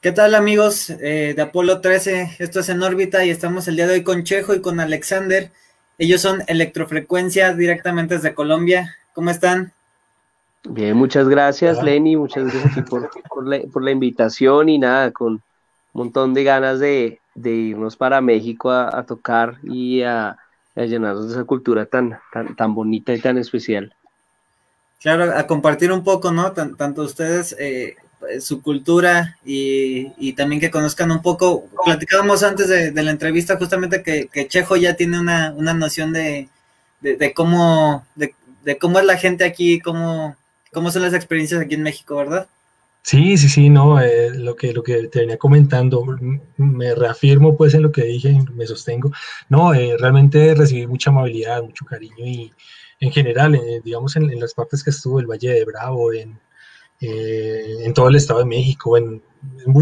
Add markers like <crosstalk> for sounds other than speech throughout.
¿Qué tal amigos eh, de Apolo 13? Esto es en órbita y estamos el día de hoy con Chejo y con Alexander. Ellos son Electrofrecuencia directamente desde Colombia. ¿Cómo están? Bien, muchas gracias Lenny, muchas gracias por, por, la, invitación y nada, con un montón de ganas de, irnos para México a, tocar y a, llenarnos de esa cultura tan, tan, tan bonita y tan especial. Claro, a compartir un poco, ¿no? tanto ustedes eh, su cultura y, también que conozcan un poco. Platicábamos antes de, la entrevista justamente que, Chejo ya tiene una, noción de, cómo de, cómo es la gente aquí, cómo, cómo son las experiencias aquí en México, ¿verdad? Sí, sí, sí, no, eh, lo, que, lo que te venía comentando, me reafirmo pues en lo que dije, me sostengo. No, eh, realmente recibí mucha amabilidad, mucho cariño y en general, digamos en, en, las partes que estuvo, el Valle de Bravo, en, eh, en todo el Estado de México, en,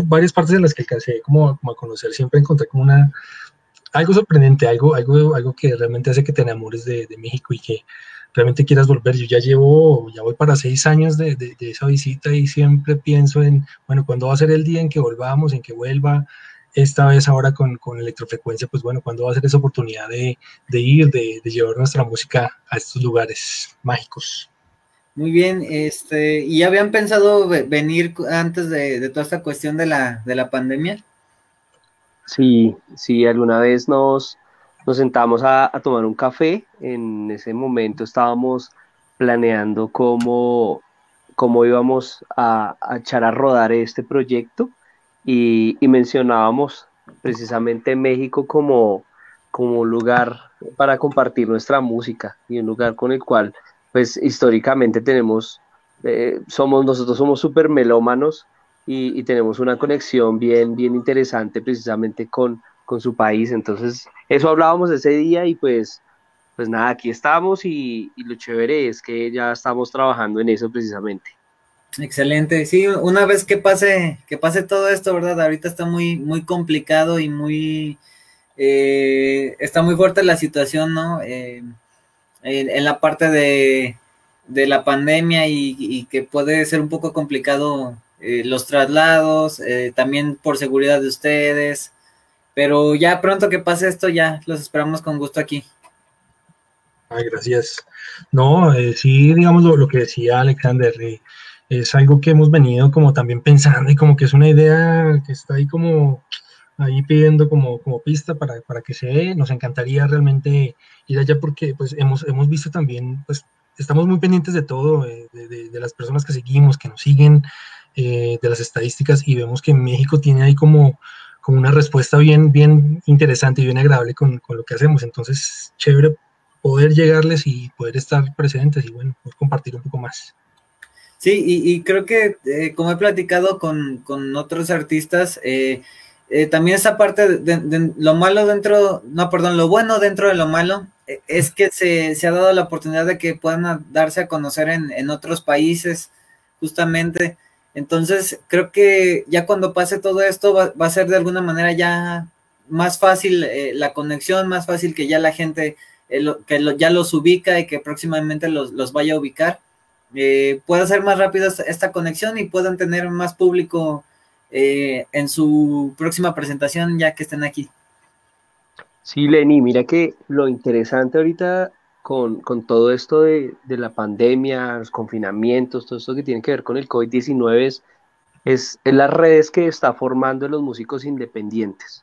varias partes en las que alcancé como, a conocer, siempre encontré como una, algo sorprendente, algo, algo, algo que realmente hace que te enamores de, México y que realmente quieras volver. Yo ya llevo, ya voy para seis años de, de, esa visita y siempre pienso en, bueno, ¿cuándo va a ser el día en que volvamos, en que vuelva? Esta vez ahora con, con electrofrecuencia, pues bueno, ¿cuándo va a ser esa oportunidad de, ir, de llevar nuestra música a estos lugares mágicos? Muy bien, este, ¿y habían pensado venir antes de, toda esta cuestión de la, de la pandemia? Sí, sí, alguna vez nos, nos sentamos a, tomar un café. En ese momento estábamos planeando cómo, cómo íbamos a, echar a rodar este proyecto y, mencionábamos precisamente México como, como lugar para compartir nuestra música y un lugar con el cual pues históricamente tenemos, eh, somos, nosotros somos súper melómanos y, tenemos una conexión bien, bien interesante precisamente con, con su país. Entonces, eso hablábamos ese día y pues, pues nada, aquí estamos y, lo chévere es que ya estamos trabajando en eso precisamente. Excelente, sí, una vez que pase, que pase todo esto, ¿verdad? Ahorita está muy, muy complicado y muy, eh, está muy fuerte la situación, ¿no? Eh, en, la parte de, la pandemia y, que puede ser un poco complicado eh, los traslados, eh, también por seguridad de ustedes, pero ya pronto que pase esto, ya los esperamos con gusto aquí. Ay, gracias. No, eh, sí, digamos lo, que decía Alexander, es algo que hemos venido como también pensando y como que es una idea que está ahí como ahí pidiendo como, como pista para, para que se dé. Nos encantaría realmente ir allá porque pues hemos, hemos visto también, pues estamos muy pendientes de todo, eh, de, las personas que seguimos, que nos siguen, eh, de las estadísticas y vemos que México tiene ahí como, como una respuesta bien, bien interesante y bien agradable con, con lo que hacemos. Entonces, chévere poder llegarles y poder estar presentes y bueno, pues compartir un poco más. Sí, y, creo que eh, como he platicado con, con otros artistas, eh, eh, también esa parte de, lo malo dentro, no, perdón, lo bueno dentro de lo malo eh, es que se, ha dado la oportunidad de que puedan darse a conocer en, otros países, justamente. Entonces, creo que ya cuando pase todo esto va, a ser de alguna manera ya más fácil eh, la conexión, más fácil que ya la gente que ya los ubica y que próximamente los, vaya a ubicar. pueda ser más rápido esta conexión y puedan tener más público eh, en su próxima presentación ya que estén aquí. Sí, Lenny, mira que lo interesante ahorita con, todo esto de, la pandemia, los confinamientos, todo esto que tiene que ver con el COVID-19 es, es, las redes que está formando los músicos independientes.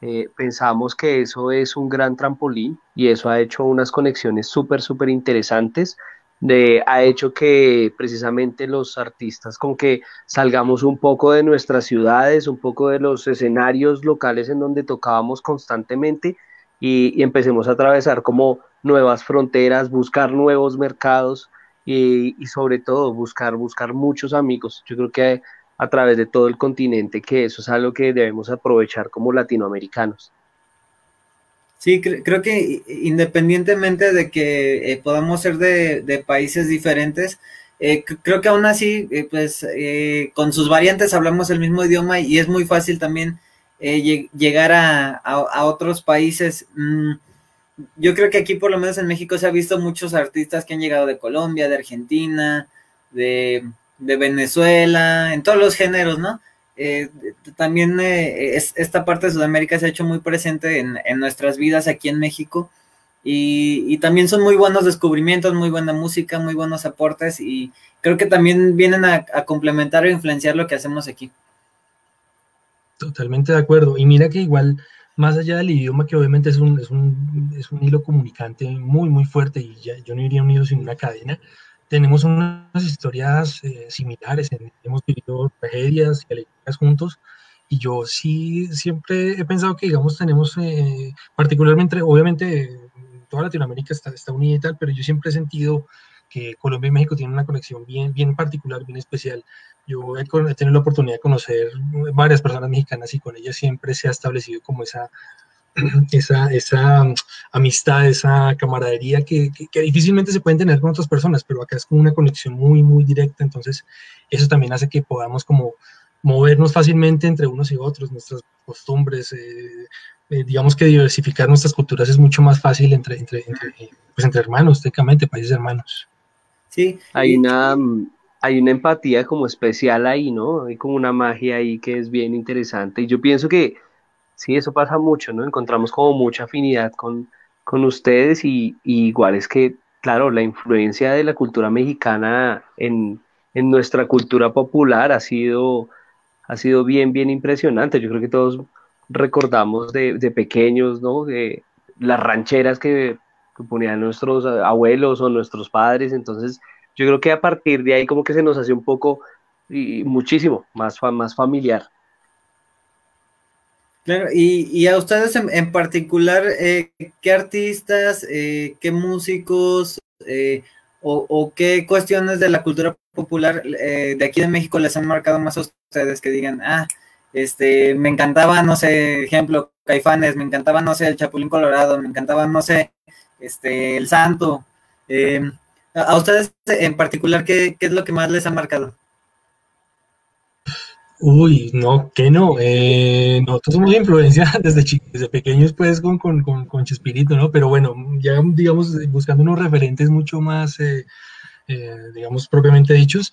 Eh, pensamos que eso es un gran trampolín y eso ha hecho unas conexiones súper, súper interesantes de, ha hecho que precisamente los artistas como que salgamos un poco de nuestras ciudades, un poco de los escenarios locales en donde tocábamos constantemente y, empecemos a atravesar como nuevas fronteras, buscar nuevos mercados y, sobre todo buscar, buscar muchos amigos. Yo creo que a través de todo el continente, que eso es algo que debemos aprovechar como latinoamericanos. Sí, creo que independientemente de que eh, podamos ser de, países diferentes, eh, creo que aún así, eh, pues con sus variantes hablamos el mismo idioma y es muy fácil también llegar a, otros países. Mm, yo creo que aquí, por lo menos en México, se ha visto muchos artistas que han llegado de Colombia, de Argentina, de Venezuela, en todos los géneros, ¿no? Eh, también eh, esta parte de Sudamérica se ha hecho muy presente en, nuestras vidas aquí en México y, también son muy buenos descubrimientos, muy buena música, muy buenos aportes y creo que también vienen a, complementar o influenciar lo que hacemos aquí. Totalmente de acuerdo. Y mira que igual, más allá del idioma, que obviamente es un, es un, es un hilo comunicante muy, muy fuerte y ya, yo no iría unido sin una cadena, tenemos unas historias eh, similares, hemos vivido tragedias y alegrías juntos, y yo sí siempre he pensado que, digamos, tenemos, eh, particularmente, obviamente, toda Latinoamérica está, está unida y tal, pero yo siempre he sentido que Colombia y México tienen una conexión bien, bien particular, bien especial. Yo he, tenido la oportunidad de conocer varias personas mexicanas y con ellas siempre se ha establecido como esa, esa, esa mm, amistad, esa camaradería que, que, difícilmente se pueden tener con otras personas, pero acá es como una conexión muy, muy directa, entonces eso también hace que podamos como movernos fácilmente entre unos y otros, nuestras costumbres, eh, eh, digamos que diversificar nuestras culturas es mucho más fácil entre, entre, entre, pues entre hermanos, técnicamente, países hermanos. Sí. Hay una, hay una empatía como especial ahí, ¿no? Hay como una magia ahí que es bien interesante. Y yo pienso que Sí, eso pasa mucho, ¿no? Encontramos como mucha afinidad con, con ustedes y, igual es que, claro, la influencia de la cultura mexicana en, en nuestra cultura popular ha sido, ha sido bien, bien impresionante. Yo creo que todos recordamos de, de pequeños, ¿no? De las rancheras que, ponían nuestros abuelos o nuestros padres. Entonces, yo creo que a partir de ahí como que se nos hace un poco y muchísimo más, más familiar. Claro, y, a ustedes en, particular, eh, ¿qué artistas, eh, qué músicos eh, o, qué cuestiones de la cultura popular de aquí de México les han marcado más a ustedes que digan, ah, este, me encantaba, no sé, ejemplo, Caifanes, me encantaba, no sé, el Chapulín Colorado, me encantaba, no sé, este, el Santo. a ustedes en particular, ¿qué, ¿qué es lo que más les ha marcado? Uy, no, que no. Eh, nosotros somos influencia <laughs> desde, desde pequeños, pues, con, con, con, Chespirito, ¿no? Pero bueno, ya, digamos, buscando unos referentes mucho más, eh, eh, digamos, propiamente dichos.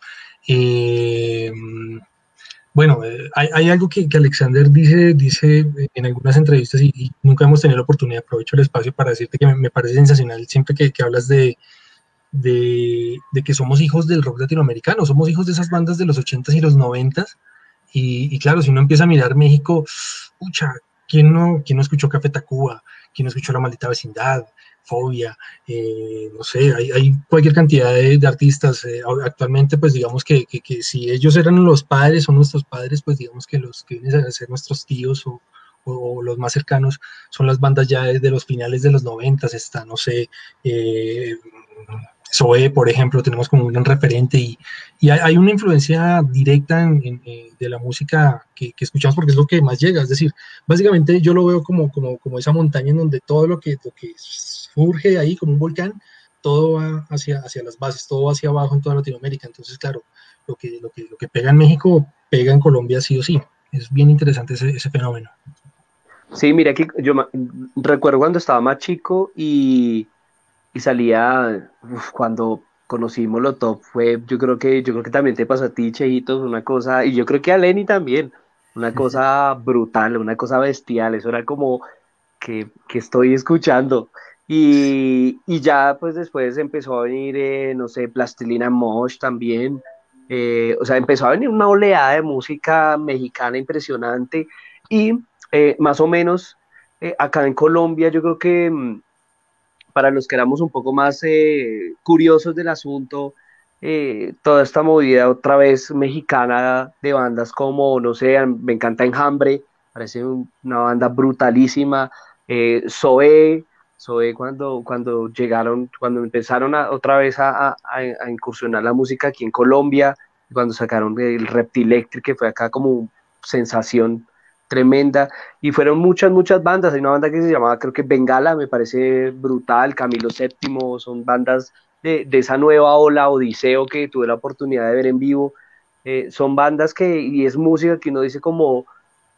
bueno, hay, hay, algo que, que, Alexander dice, dice en algunas entrevistas y, nunca hemos tenido la oportunidad, aprovecho el espacio para decirte que me, parece sensacional siempre que, que hablas de, de, de, que somos hijos del rock latinoamericano, somos hijos de esas bandas de los 80s y los 90s y, claro, si uno empieza a mirar México, pucha, ¿quién no, quién no escuchó Café Tacuba? ¿Quién no escuchó La Maldita Vecindad? Fobia, eh, no sé, hay, hay, cualquier cantidad de, artistas. Eh, actualmente, pues digamos que, que, si ellos eran los padres o nuestros padres, pues digamos que los que vienen a ser nuestros tíos o, o los más cercanos son las bandas ya de, los finales de los noventas, está, no sé, eh, Zoe, por ejemplo, tenemos como un gran referente y, y hay, una influencia directa en, eh, de la música que, escuchamos porque es lo que más llega. Es decir, básicamente yo lo veo como, como, como esa montaña en donde todo lo que, lo que surge ahí como un volcán, todo va hacia, hacia las bases, todo va hacia abajo en toda Latinoamérica. Entonces, claro, lo que, lo que, lo que pega en México pega en Colombia sí o sí. Es bien interesante ese, ese fenómeno. Sí, mira que yo recuerdo cuando estaba más chico y y salía cuando conocimos lo top fue yo creo que yo creo que también te pasó a ti Chejitos una cosa y yo creo que a Lenny también una cosa brutal una cosa bestial eso era como que, que estoy escuchando. Y, y, ya pues después empezó a venir eh, no sé Plastilina Mosh también eh, o sea empezó a venir una oleada de música mexicana impresionante y eh, más o menos acá en Colombia yo creo que mm, para los que éramos un poco más eh, curiosos del asunto, eh, toda esta movida otra vez mexicana de bandas como, no sé, me encanta Enjambre, parece una banda brutalísima, eh, Zoe, Zoe cuando, cuando llegaron, cuando empezaron a, otra vez a, a, incursionar la música aquí en Colombia, cuando sacaron el Reptilectric, que fue acá como sensación tremenda. Y fueron muchas, muchas bandas. Hay una banda que se llamaba, creo que Bengala, me parece brutal, Camilo VII, son bandas de, de esa nueva ola, Odiseo, que tuve la oportunidad de ver en vivo. Eh, son bandas que, y es música que uno dice como,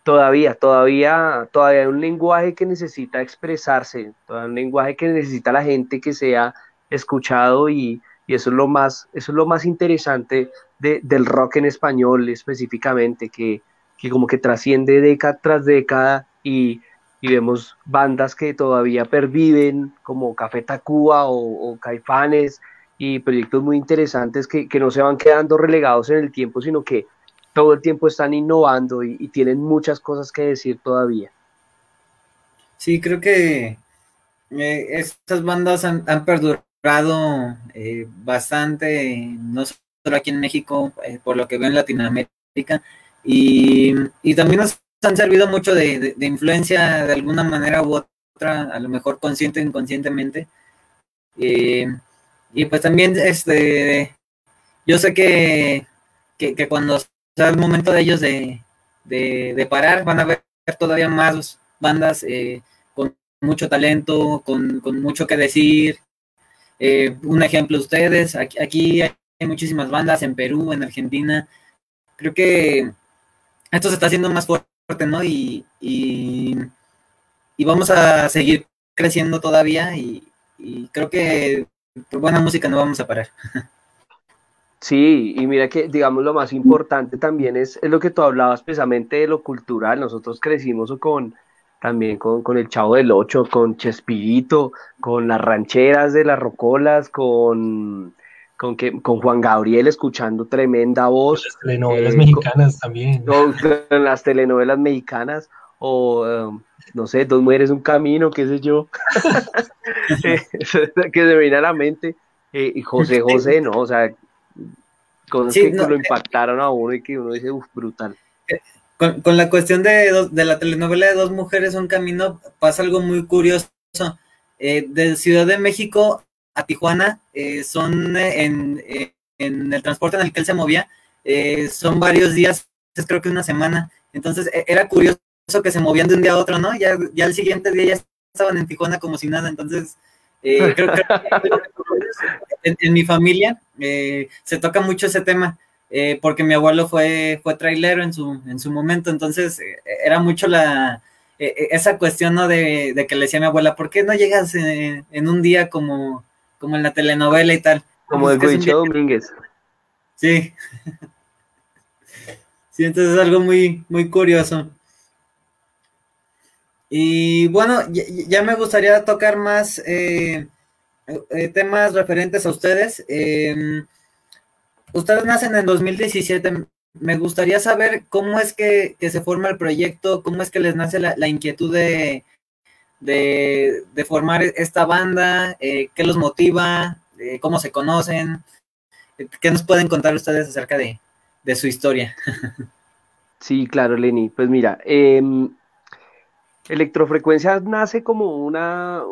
todavía, todavía, todavía hay un lenguaje que necesita expresarse, todavía un lenguaje que necesita la gente que sea escuchado y, y eso es lo más, eso es lo más interesante de, del rock en español específicamente, que, que como que trasciende década tras década y, vemos bandas que todavía perviven, como Café Tacuba o, Caifanes, y proyectos muy interesantes que, no se van quedando relegados en el tiempo, sino que todo el tiempo están innovando y, tienen muchas cosas que decir todavía. Sí, creo que eh, estas bandas han, perdurado eh, bastante, no solo aquí en México, eh, por lo que veo en Latinoamérica, y, también nos han servido mucho de, influencia de alguna manera u otra, a lo mejor consciente o inconscientemente. y pues también, este, yo sé que, que, cuando sea el momento de ellos de, de, parar, van a ver todavía más bandas eh, con mucho talento, con, con, mucho que decir. Eh, un ejemplo, ustedes, aquí, aquí hay muchísimas bandas en Perú, en Argentina. Creo que esto se está haciendo más fuerte, ¿no? Y, y, vamos a seguir creciendo todavía y, creo que por buena música no vamos a parar. Sí, y mira que, digamos, lo más importante también es, es lo que tú hablabas precisamente de lo cultural. Nosotros crecimos con también con, con el Chavo del Ocho, con Chespirito, con las rancheras de las Rocolas, con con, que, con Juan Gabriel escuchando tremenda voz. Las telenovelas eh, mexicanas también. Con, <laughs> las telenovelas mexicanas, o um, no sé, Dos Mujeres, un Camino, qué sé yo, <laughs> <laughs> que se viene a la mente. Eh, y José José, ¿no? O sea, cosas que lo eh, impactaron a uno y que uno dice, uff, brutal. Con, la cuestión de, de la telenovela de Dos Mujeres, un Camino, pasa algo muy curioso. de Ciudad de México a Tijuana, eh, son eh, en, en, el transporte en el que él se movía, eh, son varios días, creo que una semana. Entonces e, era curioso que se movían de un día a otro, ¿no? Ya, ya el siguiente día ya estaban en Tijuana como si nada. Entonces, creo, que en, mi familia se toca mucho ese tema. porque mi abuelo fue, fue trailero en su, en su momento, entonces era mucho la, esa cuestión ¿no? de, de, que le decía a mi abuela, ¿por qué no llegas en un día como, como en la telenovela y tal. Como el Huicho Domínguez. Sí. sí, entonces es algo muy, muy curioso. Y bueno, ya, me gustaría tocar más eh, eh, temas referentes a ustedes. Em, ustedes nacen en 2017. Me gustaría saber cómo es que, se forma el proyecto, cómo es que les nace la inquietud de, de, formar esta banda, eh, qué los motiva, eh, cómo se conocen, qué nos pueden contar ustedes acerca de, su historia. <laughs> Sí, claro, Lenny. Pues mira, em, Electrofrecuencia nace como una,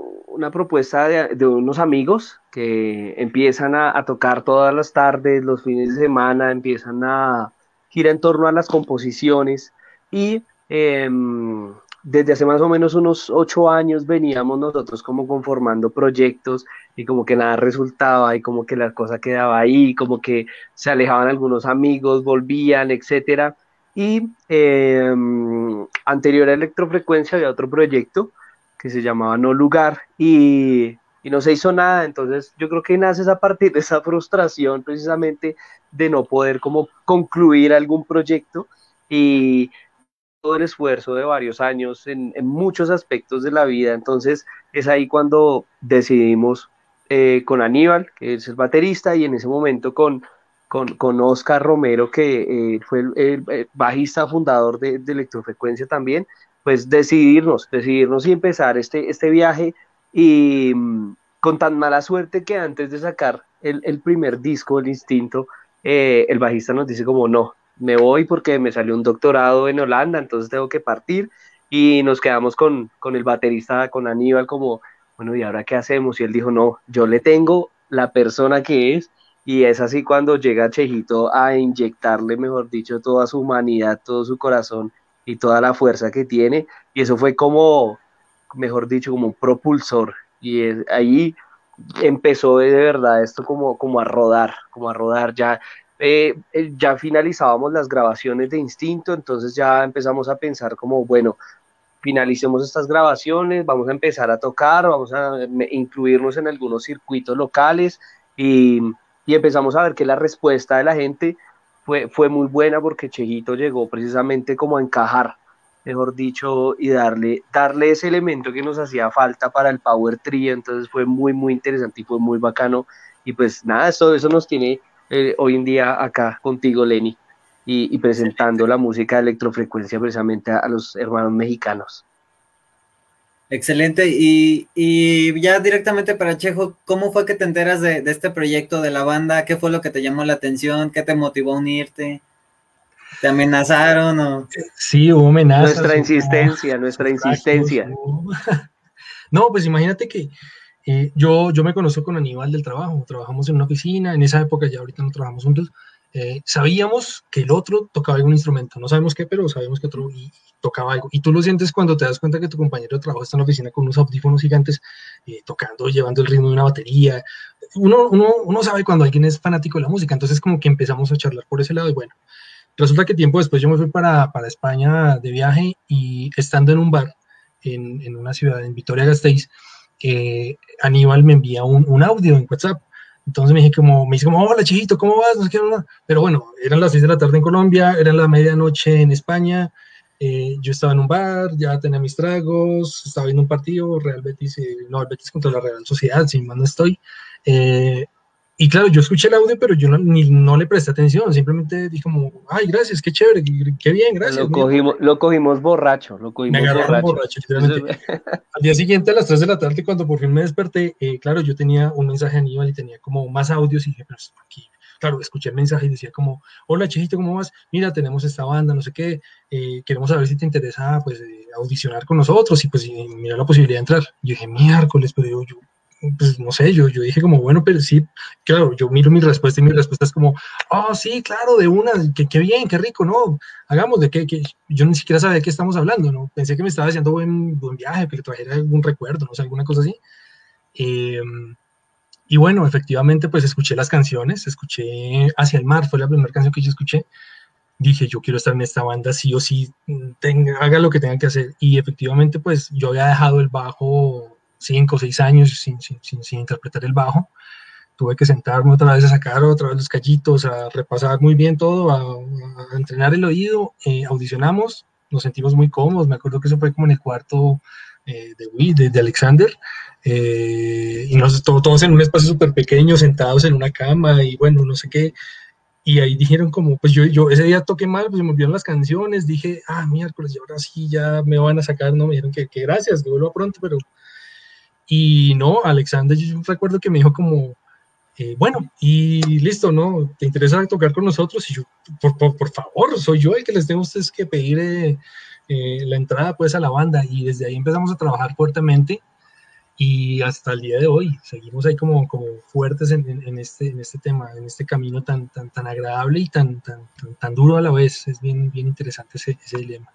propuesta de, unos amigos que empiezan a, tocar todas las tardes, los fines de semana, empiezan a girar en torno a las composiciones y em, desde hace más o menos unos ocho años veníamos nosotros como conformando proyectos y como que nada resultaba y como que la cosa quedaba ahí, como que se alejaban algunos amigos, volvían, etcétera. Y em, anterior a Electrofrecuencia había otro proyecto que se llamaba No Lugar y, y no se hizo nada. Entonces yo creo que nace a partir de esa frustración precisamente de no poder como concluir algún proyecto y todo el esfuerzo de varios años en, muchos aspectos de la vida. Entonces es ahí cuando decidimos eh, con Aníbal, que es el baterista, y en ese momento con, con, Oscar Romero, que eh, fue el, bajista fundador de, Electrofrecuencia también, pues decidirnos, decidirnos y empezar este, este viaje y mm, con tan mala suerte que antes de sacar el, primer disco, El Instinto, eh, el bajista nos dice como no, me voy porque me salió un doctorado en Holanda, entonces tengo que partir. Y nos quedamos con, con el baterista, con Aníbal, como, bueno, ¿y ahora qué hacemos? Y él dijo, no, yo le tengo la persona que es y es así cuando llega Chejito a inyectarle, mejor dicho, toda su humanidad, todo su corazón y toda la fuerza que tiene y eso fue como, mejor dicho, como un propulsor. Y ahí empezó de verdad esto como, como a rodar, como a rodar ya eh, eh, ya finalizábamos las grabaciones de Instinto, entonces ya empezamos a pensar como, bueno, finalicemos estas grabaciones, vamos a empezar a tocar, vamos a incluirnos en algunos circuitos locales y, empezamos a ver que la respuesta de la gente fue, fue muy buena porque Chejito llegó precisamente como a encajar, mejor dicho, y darle, darle ese elemento que nos hacía falta para el Power Trio, entonces fue muy, muy interesante y fue muy bacano. Y pues nada, todo eso nos tiene eh, hoy en día acá contigo, Lenny, y, presentando la música de electrofrecuencia precisamente a los hermanos mexicanos. Excelente. Y, ya directamente para Chejo, ¿cómo fue que te enteras de, este proyecto de la banda? ¿Qué fue lo que te llamó la atención? ¿Qué te motivó a unirte? ¿Te amenazaron o...? Sí, hubo amenazas. Nuestra insistencia, nuestra insistencia. <laughs> No, pues imagínate que eh, yo, yo me conozco con Aníbal del trabajo, trabajamos en una oficina, en esa época ya ahorita no trabajamos juntos, eh, sabíamos que el otro tocaba algún instrumento, no sabemos qué, pero sabemos que otro y, tocaba algo. Y tú lo sientes cuando te das cuenta que tu compañero de trabajo está en la oficina con unos audífonos gigantes, eh, tocando, llevando el ritmo de una batería. Uno, uno, uno sabe cuando alguien es fanático de la música, entonces como que empezamos a charlar por ese lado y bueno, resulta que tiempo después yo me fui para, para España de viaje y estando en un bar en, en una ciudad, en Vitoria-Gasteiz, eh, Aníbal me envía un, audio en WhatsApp entonces me dije como, me dice como, hola chiquito, ¿cómo vas? No sé qué, no. Pero bueno, eran las 6 de la tarde en Colombia, eran la medianoche en España, eh, yo estaba en un bar, ya tenía mis tragos, estaba viendo un partido, Real Betis, no, el Betis contra la Real Sociedad, si mal no estoy. Eh, y claro, yo escuché el audio, pero yo no, ni, no le presté atención, simplemente dije como, ay, gracias, qué chévere, qué, bien, gracias. Lo cogimos, lo cogimos borracho, lo cogimos me borracho. borracho <laughs> Al día siguiente, a las 3 de la tarde, cuando por fin me desperté, eh, claro, yo tenía un mensaje a Aníbal y tenía como más audios y dije, pero aquí, claro, escuché el mensaje y decía como, hola, Chejito, ¿cómo vas? Mira, tenemos esta banda, no sé qué, eh, queremos saber si te interesa, pues, eh, audicionar con nosotros y pues, mira la posibilidad de entrar. Yo dije, miércoles, pero yo, yo pues no sé, yo, yo dije como, bueno, pero sí, claro, yo miro mi respuesta y mi respuesta es como, oh, sí, claro, de una, qué bien, qué rico, ¿no? Hagamos de qué, que yo ni siquiera sabía de qué estamos hablando, ¿no? Pensé que me estaba haciendo buen, buen viaje, que trajera algún recuerdo, no sé, alguna cosa así. Em, y bueno, efectivamente, pues escuché las canciones, escuché Hacia el Mar, fue la primera canción que yo escuché. Dije, yo quiero estar en esta banda, sí o sí, tenga, haga lo que tenga que hacer. Y efectivamente, pues yo había dejado el bajo cinco o seis años sin, sin, sin, interpretar el bajo. Tuve que sentarme otra vez a sacar otra vez los callitos, a repasar muy bien todo, a, entrenar el oído. Eh, audicionamos, nos sentimos muy cómodos. Me acuerdo que eso fue como en el cuarto eh, de, de, de, Alexander. Eh, y nos, todos en un espacio súper pequeño, sentados en una cama y bueno, no sé qué. Y ahí dijeron como, pues yo, yo ese día toqué mal, pues me olvidaron las canciones, dije, ah, miércoles, y ahora sí ya me van a sacar, no, me dijeron que, que gracias, que vuelva pronto, pero y no, Alexander, yo recuerdo que me dijo como, eh, bueno, y listo, ¿no? ¿Te interesa tocar con nosotros? Y yo, por, por, favor, soy yo el que les tengo a ustedes que pedir eh, eh, la entrada pues a la banda. Y desde ahí empezamos a trabajar fuertemente y hasta el día de hoy seguimos ahí como, como fuertes en, en, este, en este tema, en este camino tan, tan, tan agradable y tan, tan, tan, duro a la vez. Es bien, bien interesante ese dilema.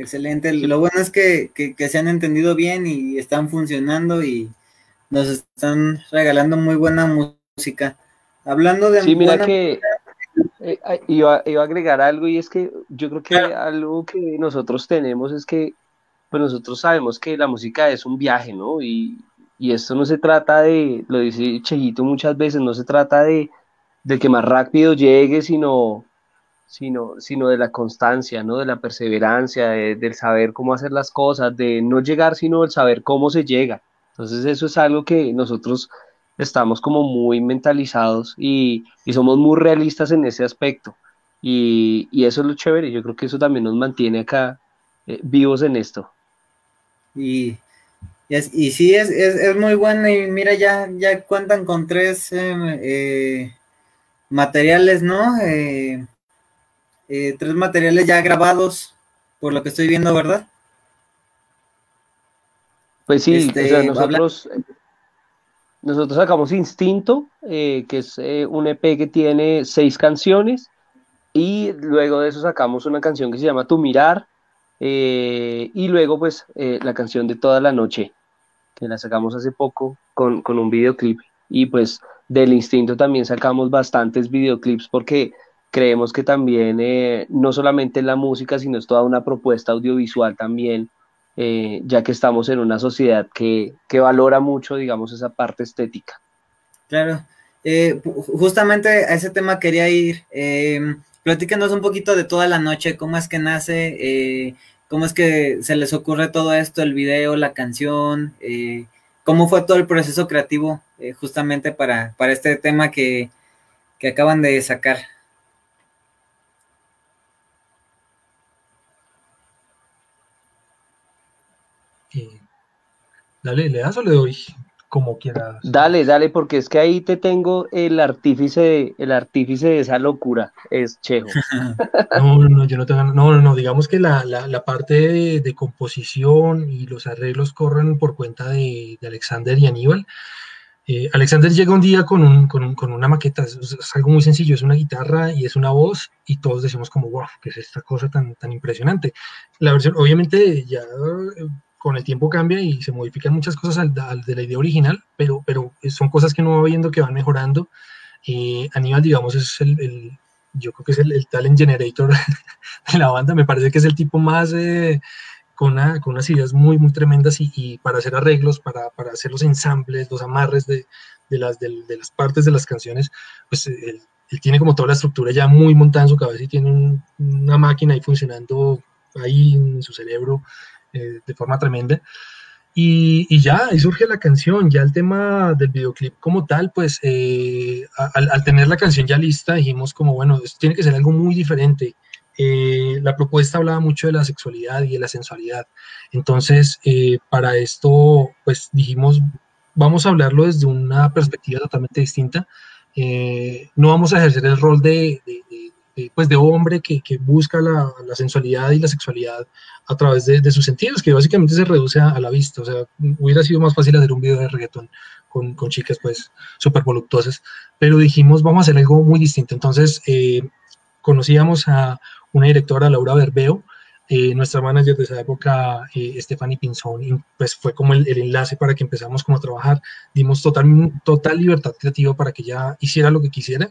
Excelente. Lo bueno es que, se han entendido bien y están funcionando y nos están regalando muy buena música. Hablando de... Sí, mira que eh, iba, a agregar algo y es que yo creo que algo que nosotros tenemos es que pues nosotros sabemos que la música es un viaje, ¿no? Y, y esto no se trata de, lo dice Chejito muchas veces, no se trata de, de que más rápido llegue, sino sino, sino de la constancia, ¿no? De la perseverancia, del saber cómo hacer las cosas, de no llegar, sino del saber cómo se llega. Entonces eso es algo que nosotros estamos como muy mentalizados y, somos muy realistas en ese aspecto. Y, eso es lo chévere, yo creo que eso también nos mantiene acá eh, vivos en esto. Y, y, sí, es, es, muy bueno y mira, ya, ya cuentan con tres em, eh, materiales, ¿no? Eh, tres materiales ya grabados, por lo que estoy viendo, ¿verdad? Pues sí, este, nosotros, nosotros sacamos Instinto, eh, que es eh, un EP que tiene seis canciones, y luego de eso sacamos una canción que se llama Tu Mirar, y luego pues la canción de Toda la Noche, que la sacamos hace poco con, con un videoclip, y pues del Instinto también sacamos bastantes videoclips porque creemos que también eh, no solamente la música, sino es toda una propuesta audiovisual también, eh, ya que estamos en una sociedad que, valora mucho, digamos, esa parte estética. Claro, Eh, justamente a ese tema quería ir. Eh, platícanos un poquito de toda la noche, cómo es que nace, eh, cómo es que se les ocurre todo esto, el video, la canción, eh, cómo fue todo el proceso creativo justamente para, para, este tema que, que acaban de sacar. Dale, ¿le das o le doy? Como quieras. Dale, dale, porque es que ahí te tengo el artífice, el artífice de esa locura, es Chejo. <laughs> No, no, no, yo no tengo, no, no, no, digamos que la, la, la parte de, de, composición y los arreglos corren por cuenta de, de Alexander y Aníbal. Eh, Alexander llega un día con, un, con, un, con una maqueta, es, es, algo muy sencillo, es una guitarra y es una voz, y todos decimos como, wow, ¿qué es esta cosa tan, tan impresionante? La versión, obviamente, ya con el tiempo cambia y se modifican muchas cosas al, al, de la idea original, pero, pero son cosas que uno va viendo que van mejorando. Eh, Aníbal, digamos, es el, el, yo creo que es el, el, talent generator <laughs> de la banda, me parece que es el tipo más eh, con, una, con, unas ideas muy, muy tremendas y, y para hacer arreglos, para, para, hacer los ensambles, los amarres de, de las, de, de, las partes de las canciones, pues él, él, tiene como toda la estructura ya muy montada en su cabeza y tiene un, una máquina ahí funcionando ahí en su cerebro eh, de forma tremenda. Y, y, ya, ahí surge la canción, ya el tema del videoclip como tal, pues eh, al, al, tener la canción ya lista, dijimos como, bueno, esto tiene que ser algo muy diferente. Eh, la propuesta hablaba mucho de la sexualidad y de la sensualidad. Entonces, eh, para esto, pues dijimos, vamos a hablarlo desde una perspectiva totalmente distinta. Eh, no vamos a ejercer el rol de, de, de pues de hombre que, que busca la, la, sensualidad y la sexualidad a través de, de, sus sentidos, que básicamente se reduce a, a, la vista. O sea, hubiera sido más fácil hacer un video de reggaetón con, con chicas pues súper voluptuosas, pero dijimos, vamos a hacer algo muy distinto. Entonces, eh, conocíamos a una directora, Laura Berbeo, eh, nuestra manager de esa época, eh, Stephanie Pinzón, y pues fue como el, el, enlace para que empezamos como a trabajar, dimos total, total libertad creativa para que ella hiciera lo que quisiera,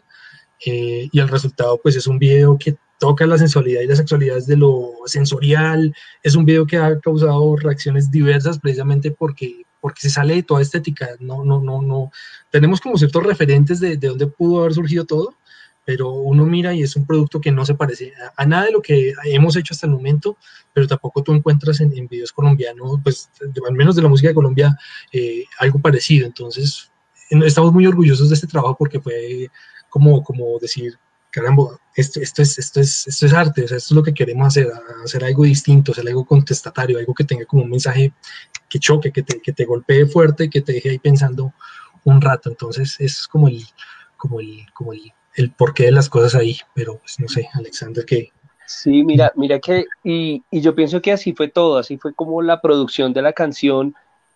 eh, y el resultado pues es un video que toca la sensualidad y la sexualidad desde lo sensorial, es un video que ha causado reacciones diversas precisamente porque, porque se sale de toda estética, no, no, no, no, tenemos como ciertos referentes de, de dónde pudo haber surgido todo, pero uno mira y es un producto que no se parece a, a nada de lo que hemos hecho hasta el momento, pero tampoco tú encuentras en, en videos colombianos, pues de, al menos de la música de Colombia, eh, algo parecido, entonces estamos muy orgullosos de este trabajo porque fue como, como decir, caramba, esto, esto, es, esto, es, esto es arte, o sea, esto es lo que queremos hacer, hacer algo distinto, hacer algo contestatario, algo que tenga como un mensaje que choque, que te, que te golpee fuerte, que te deje ahí pensando un rato. Entonces, es como el, como el, como el, el porqué de las cosas ahí, pero pues no sé, Alexander, ¿qué? Sí, mira, mira que, y, y yo pienso que así fue todo, así fue como la producción de la canción,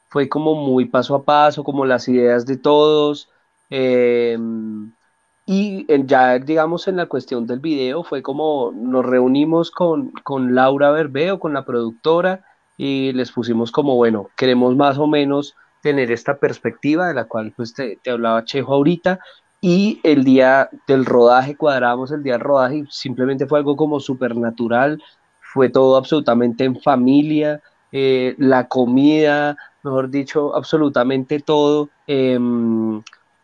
fue como muy paso a paso, como las ideas de todos, eh, y ya, digamos, en la cuestión del video fue como nos reunimos con, con Laura Berbeo, con la productora, y les pusimos como, bueno, queremos más o menos tener esta perspectiva de la cual pues te, te hablaba Chejo ahorita, y el día del rodaje, cuadramos el día del rodaje y simplemente fue algo como supernatural, fue todo absolutamente en familia, eh, la comida, mejor dicho, absolutamente todo. Eh,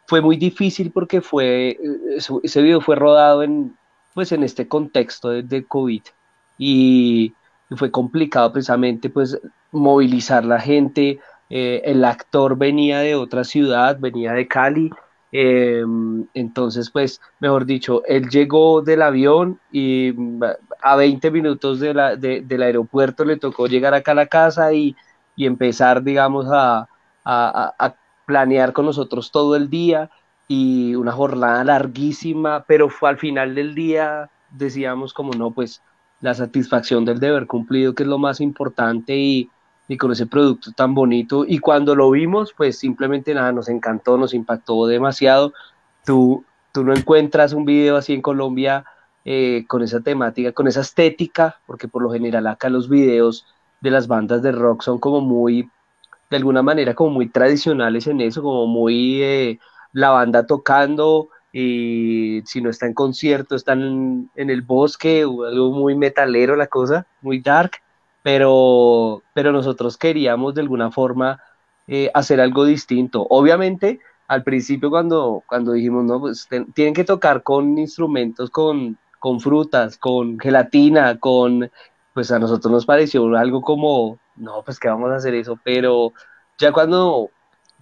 fue muy difícil porque fue, ese video fue rodado en, pues en este contexto de, COVID y, fue complicado precisamente pues movilizar la gente, eh, el actor venía de otra ciudad, venía de Cali, eh, entonces pues mejor dicho, él llegó del avión y a 20 minutos de del aeropuerto le tocó llegar acá a la casa y, y empezar digamos a planear con nosotros todo el día y una jornada larguísima, pero fue al final del día decíamos como no, pues la satisfacción del deber cumplido, que es lo más importante y, y con ese producto tan bonito. Y cuando lo vimos, pues simplemente nada, nos encantó, nos impactó demasiado. Tú, tú no encuentras un video así en Colombia eh, con esa temática, con esa estética, porque por lo general acá los videos de las bandas de rock son como muy de alguna manera como muy tradicionales en eso, como muy eh, la banda tocando y si no está en concierto, están en, el bosque o algo muy metalero la cosa, muy dark, pero, pero nosotros queríamos de alguna forma eh, hacer algo distinto. Obviamente al principio cuando, cuando dijimos, no, pues tienen que tocar con instrumentos, con, con frutas, con gelatina, con, pues a nosotros nos pareció algo como, no, pues que vamos a hacer eso, pero ya cuando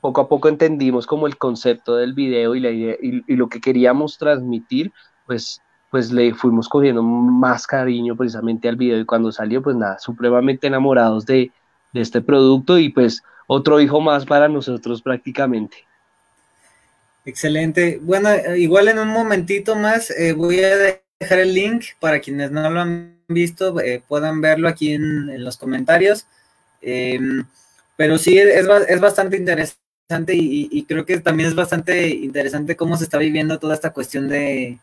poco a poco entendimos como el concepto del video y, la y, lo que queríamos transmitir, pues, pues le fuimos cogiendo más cariño precisamente al video y cuando salió, pues nada, supremamente enamorados de, de este producto y pues otro hijo más para nosotros prácticamente. Excelente. Bueno, igual en un momentito más eh, voy a dejar el link para quienes no lo han visto, eh, puedan verlo aquí en, los comentarios. Em, pero sí, es, es bastante interesante y, creo que también es bastante interesante cómo se está viviendo toda esta cuestión de,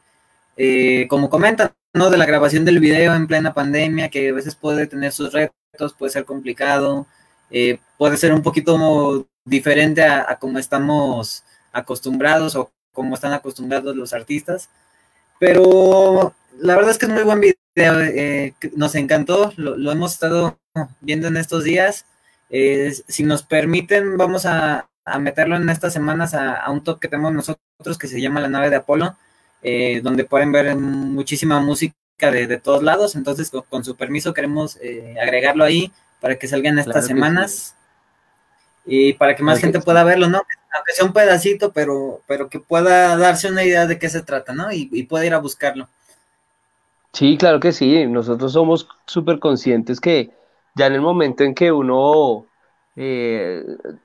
eh, como comentan, ¿no? De la grabación del video en plena pandemia, que a veces puede tener sus retos, puede ser complicado, eh, puede ser un poquito diferente a, a estamos acostumbrados o como están acostumbrados los artistas. Pero la verdad es que es muy buen video, eh, nos encantó, lo, hemos estado viendo en estos días. si nos permiten, vamos a, a meterlo en estas semanas a, un top que tenemos nosotros que se llama La nave de Apolo, eh, donde pueden ver muchísima música de, todos lados. Entonces, con, su permiso, queremos eh, agregarlo ahí para que salgan estas semanas y para que más gente pueda verlo, ¿no? Aunque sea un pedacito, pero, pero que pueda darse una idea de qué se trata, ¿no? Y, y pueda ir a buscarlo. Sí, claro que sí. Nosotros somos súper conscientes que ya en el momento en que uno eh,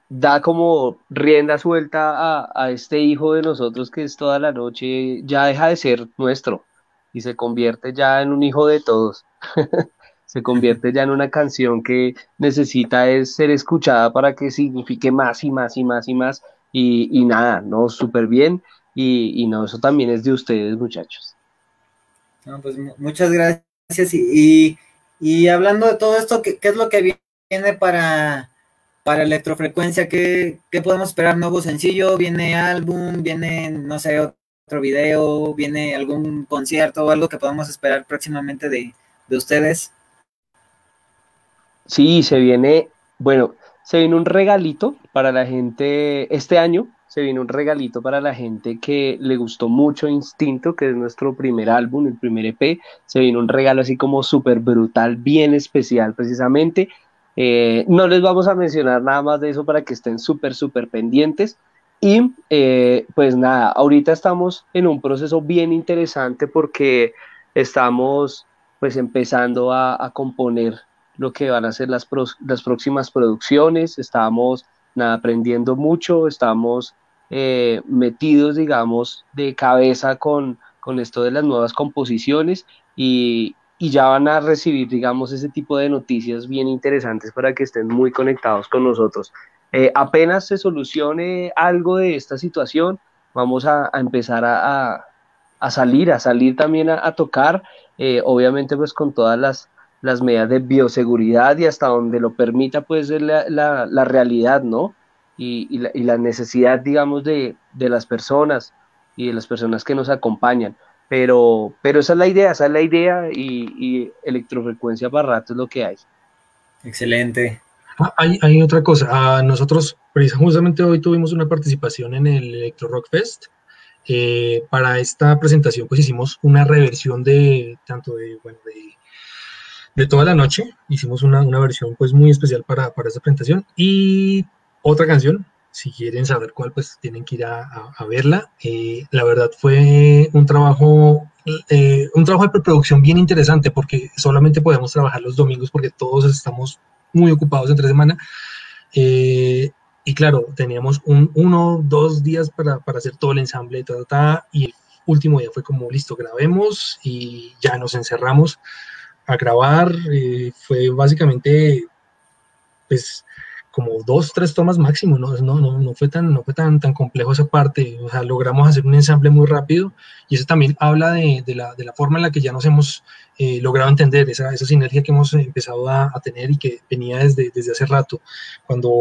da como rienda suelta a, este hijo de nosotros que es toda la noche, ya deja de ser nuestro y se convierte ya en un hijo de todos. <laughs> se convierte ya en una canción que necesita es ser escuchada para que signifique más y más y más y más. Y, nada, ¿no? Súper bien. Y, no, eso también es de ustedes, muchachos. Pues muchas gracias. Y, y, hablando de todo esto, ¿qué, ¿qué, es lo que viene para, para electrofrecuencia, ¿qué, podemos esperar? ¿Nuevo sencillo? ¿Viene álbum? ¿Viene, no sé, otro video? ¿Viene algún concierto o algo que podamos esperar próximamente de, ustedes? Sí, se viene, bueno, se viene un regalito para la gente este año. Se viene un regalito para la gente que le gustó mucho Instinto, que es nuestro primer álbum, el primer EP. Se viene un regalo así como súper brutal, bien especial precisamente eh, no les vamos a mencionar nada más de eso para que estén súper, súper pendientes. Y eh, pues nada, ahorita estamos en un proceso bien interesante porque estamos pues empezando a, componer lo que van a ser las, las próximas producciones, estamos aprendiendo mucho, estamos eh, metidos, digamos, de cabeza con, con esto de las nuevas composiciones y, y ya van a recibir, digamos, ese tipo de noticias bien interesantes para que estén muy conectados con nosotros. Eh, apenas se solucione algo de esta situación, vamos a, empezar a, salir, a salir también a, tocar, eh, obviamente pues con todas las, las medidas de bioseguridad y hasta donde lo permita pues la, la, realidad, ¿no? Y, y, la, y, la, necesidad, digamos, de, de las personas y de las personas que nos acompañan. Pero, pero esa es la idea, esa es la idea y, electrofrecuencia para rato es lo que hay. Excelente. Ah, hay, otra cosa, ah, nosotros justamente hoy tuvimos una participación en el Electro Rock Fest. Eh, para esta presentación pues hicimos una reversión de tanto de, bueno, de, toda la noche, hicimos una, versión pues muy especial para, para esta presentación y otra canción si quieren saber cuál, pues tienen que ir a, verla. Eh, la verdad fue un trabajo, eh, un trabajo de preproducción bien interesante porque solamente podemos trabajar los domingos porque todos estamos muy ocupados entre semana. Eh, y claro, teníamos un, uno, dos días para, para hacer todo el ensamble, y el último día fue como, listo, grabemos y ya nos encerramos a grabar. fue básicamente, pues, como dos, tres tomas máximo, ¿no? No, no, no fue, tan, no fue tan, tan complejo esa parte, o sea, logramos hacer un ensamble muy rápido y eso también habla de, de, la, de la, forma en la que ya nos hemos eh, logrado entender, esa, esa, sinergia que hemos empezado a, a, tener y que venía desde, desde hace rato. Cuando,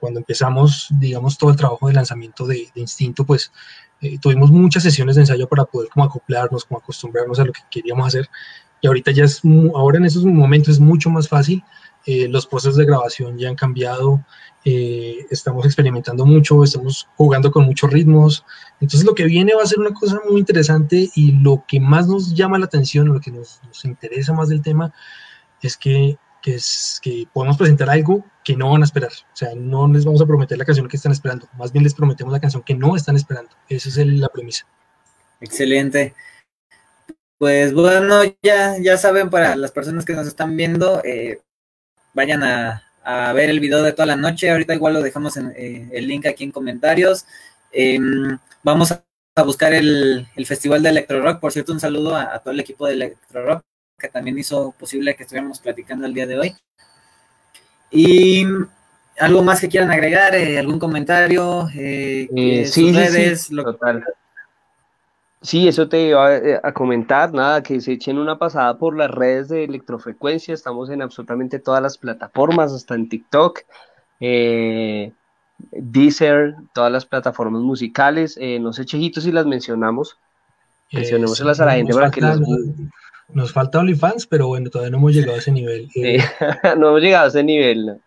cuando empezamos, digamos, todo el trabajo de lanzamiento de, de Instinto, pues eh, tuvimos muchas sesiones de ensayo para poder como acoplarnos, como acostumbrarnos a lo que queríamos hacer y ahorita ya es, ahora en esos momentos es mucho más fácil. Eh, los procesos de grabación ya han cambiado, eh, estamos experimentando mucho, estamos jugando con muchos ritmos. Entonces lo que viene va a ser una cosa muy interesante y lo que más nos llama la atención, lo que nos, nos interesa más del tema, es que, que, es que podemos presentar algo que no van a esperar. O sea, no les vamos a prometer la canción que están esperando, más bien les prometemos la canción que no están esperando. Esa es la premisa. Excelente. Pues bueno, ya, ya saben, para las personas que nos están viendo, eh, vayan a, ver el video de toda la noche. Ahorita igual lo dejamos en eh, el link aquí en comentarios. Em, vamos a, buscar el, Festival de Electro Rock. Por cierto, un saludo a, todo el equipo de Electro Rock que también hizo posible que estuviéramos platicando el día de hoy. Y algo más que quieran agregar, eh, algún comentario, eh, sí, redes, total. Sí, eso te iba eh, a, comentar, nada, que se echen una pasada por las redes de electrofrecuencia, estamos en absolutamente todas las plataformas, hasta en TikTok, eh, Deezer, todas las plataformas musicales, eh, no sé, Chejito, si las mencionamos, mencionémoslas a la gente para que nos... Nos falta OnlyFans, pero bueno, todavía no hemos llegado a ese nivel. <laughs> no hemos llegado a ese nivel.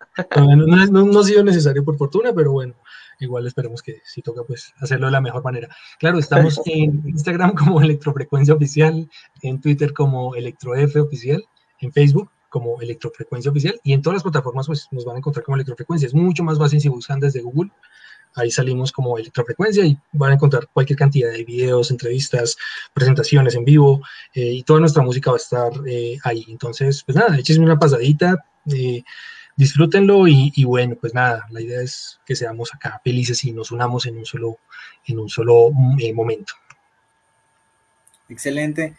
no ha sido necesario por fortuna, pero bueno igual esperemos que si toca pues hacerlo de la mejor manera. Claro, estamos en Instagram como <laughs> Electrofrecuencia Oficial, en Twitter como ElectroF Oficial, en Facebook como Electrofrecuencia Oficial y en todas las plataformas pues nos van a encontrar como Electrofrecuencia. Es mucho más fácil si buscan desde Google. Ahí salimos como Electrofrecuencia y van a encontrar cualquier cantidad de videos, entrevistas, presentaciones en vivo eh, y toda nuestra música va a estar eh, ahí. Entonces, pues nada, échenme una pasadita. Eh, disfrútenlo y, bueno, pues nada, la idea es que seamos acá felices y nos unamos en un solo, en un solo eh, momento. Excelente.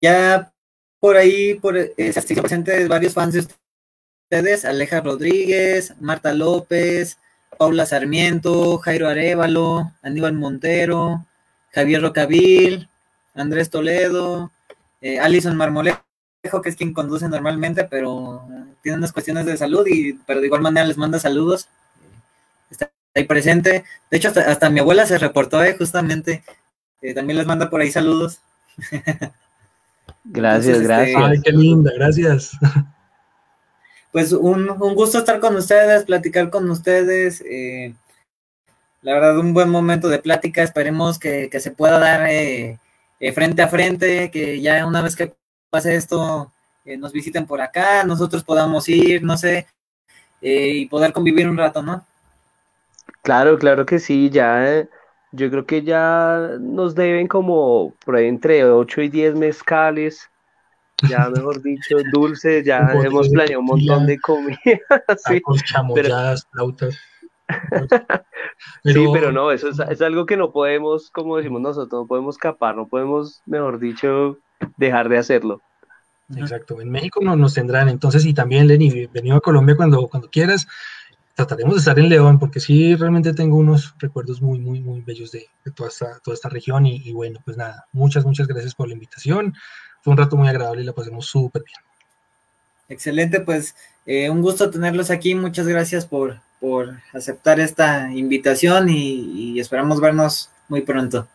Ya por ahí, por eh, presentes varios fans de ustedes, Aleja Rodríguez, Marta López, Paula Sarmiento, Jairo Arevalo, Aníbal Montero, Javier Rocavil, Andrés Toledo, eh, Alison Marmolejo, que es quien conduce normalmente, pero tiene unas cuestiones de salud, y pero de igual manera les manda saludos. Está ahí presente. De hecho, hasta, mi abuela se reportó, eh, justamente. Eh, también les manda por ahí saludos. Gracias, este, gracias. Ay, qué linda, gracias. Pues un, gusto estar con ustedes, platicar con ustedes. Eh, la verdad, un buen momento de plática. Esperemos que, se pueda dar frente a frente, que ya una vez que pase esto, nos visiten por acá, nosotros podamos ir, no sé, eh, y poder convivir un rato, ¿no? Claro, claro que sí, ya eh, yo creo que ya nos deben como por ahí entre 8 y 10 mezcales, ya <laughs> mejor dicho, dulces, ya hemos planeado un montón de comida. <laughs> <laughs> sí, pero... flautas. Sí, pero no, eso es, es, algo que no podemos, como decimos nosotros, no podemos escapar, no podemos, mejor dicho, dejar de hacerlo. Exacto, en México no, nos tendrán, entonces, y también Lenny, venido a Colombia cuando, cuando quieras, trataremos de estar en León, porque sí, realmente tengo unos recuerdos muy, muy, muy bellos de, toda, esta, toda esta región, y, bueno, pues nada, muchas, muchas gracias por la invitación, fue un rato muy agradable y la pasemos súper bien. Excelente, pues eh, un gusto tenerlos aquí, muchas gracias por, por aceptar esta invitación y, y esperamos vernos muy pronto.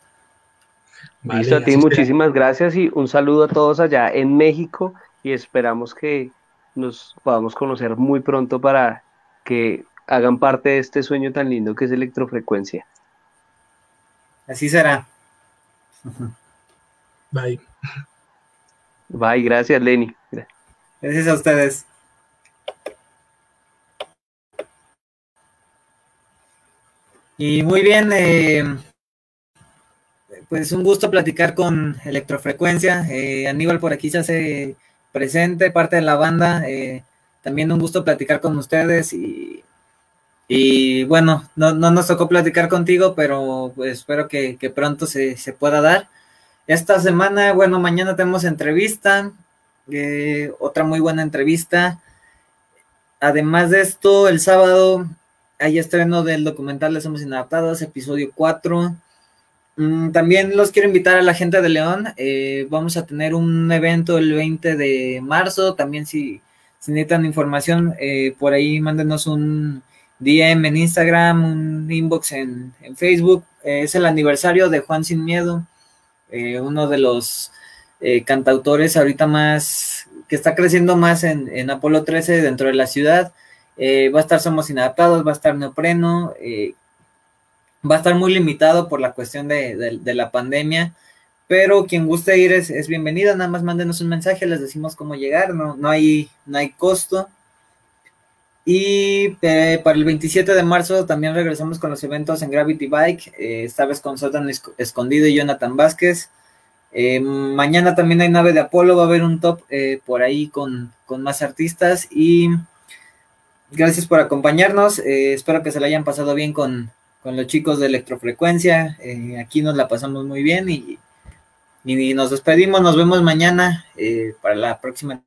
Listo, a ti muchísimas gracias y un saludo a todos allá en México y esperamos que nos podamos conocer muy pronto para que hagan parte de este sueño tan lindo que es electrofrecuencia. Así será. Bye. Bye, gracias Lenny. Gracias a ustedes. Y muy bien, eh, pues un gusto platicar con Electrofrecuencia. Eh, Aníbal por aquí se hace presente, parte de la banda. Eh, también un gusto platicar con ustedes y, y bueno, no, nos tocó platicar contigo, pero pues espero que, pronto se, pueda dar. Esta semana, bueno, mañana tenemos entrevista, eh, otra muy buena entrevista. Además de esto, el sábado hay estreno del documental de Somos Inadaptados, episodio 4. Mm, también los quiero invitar a la gente de León. Eh, vamos a tener un evento el 20 de marzo. También si, necesitan información, eh, por ahí mándenos un DM en Instagram, un inbox en, Facebook. Eh, es el aniversario de Juan Sin Miedo, uno de los cantautores ahorita más, que está creciendo más en, en Apolo 13 dentro de la ciudad. va a estar Somos Inadaptados, va a estar Neopreno, va a estar muy limitado por la cuestión de, la pandemia, pero quien guste ir es, es, bienvenido, nada más mándenos un mensaje, les decimos cómo llegar, no, no, hay, no hay costo. Y eh, para el 27 de marzo también regresamos con los eventos en Gravity Bike, eh, esta vez con Sotan Escondido y Jonathan Vázquez. Eh, mañana también hay nave de Apolo, va a haber un top por ahí con, con, más artistas y gracias por acompañarnos, espero que se la hayan pasado bien con, con los chicos de electrofrecuencia. Eh, aquí nos la pasamos muy bien y, y, nos despedimos. Nos vemos mañana eh, para la próxima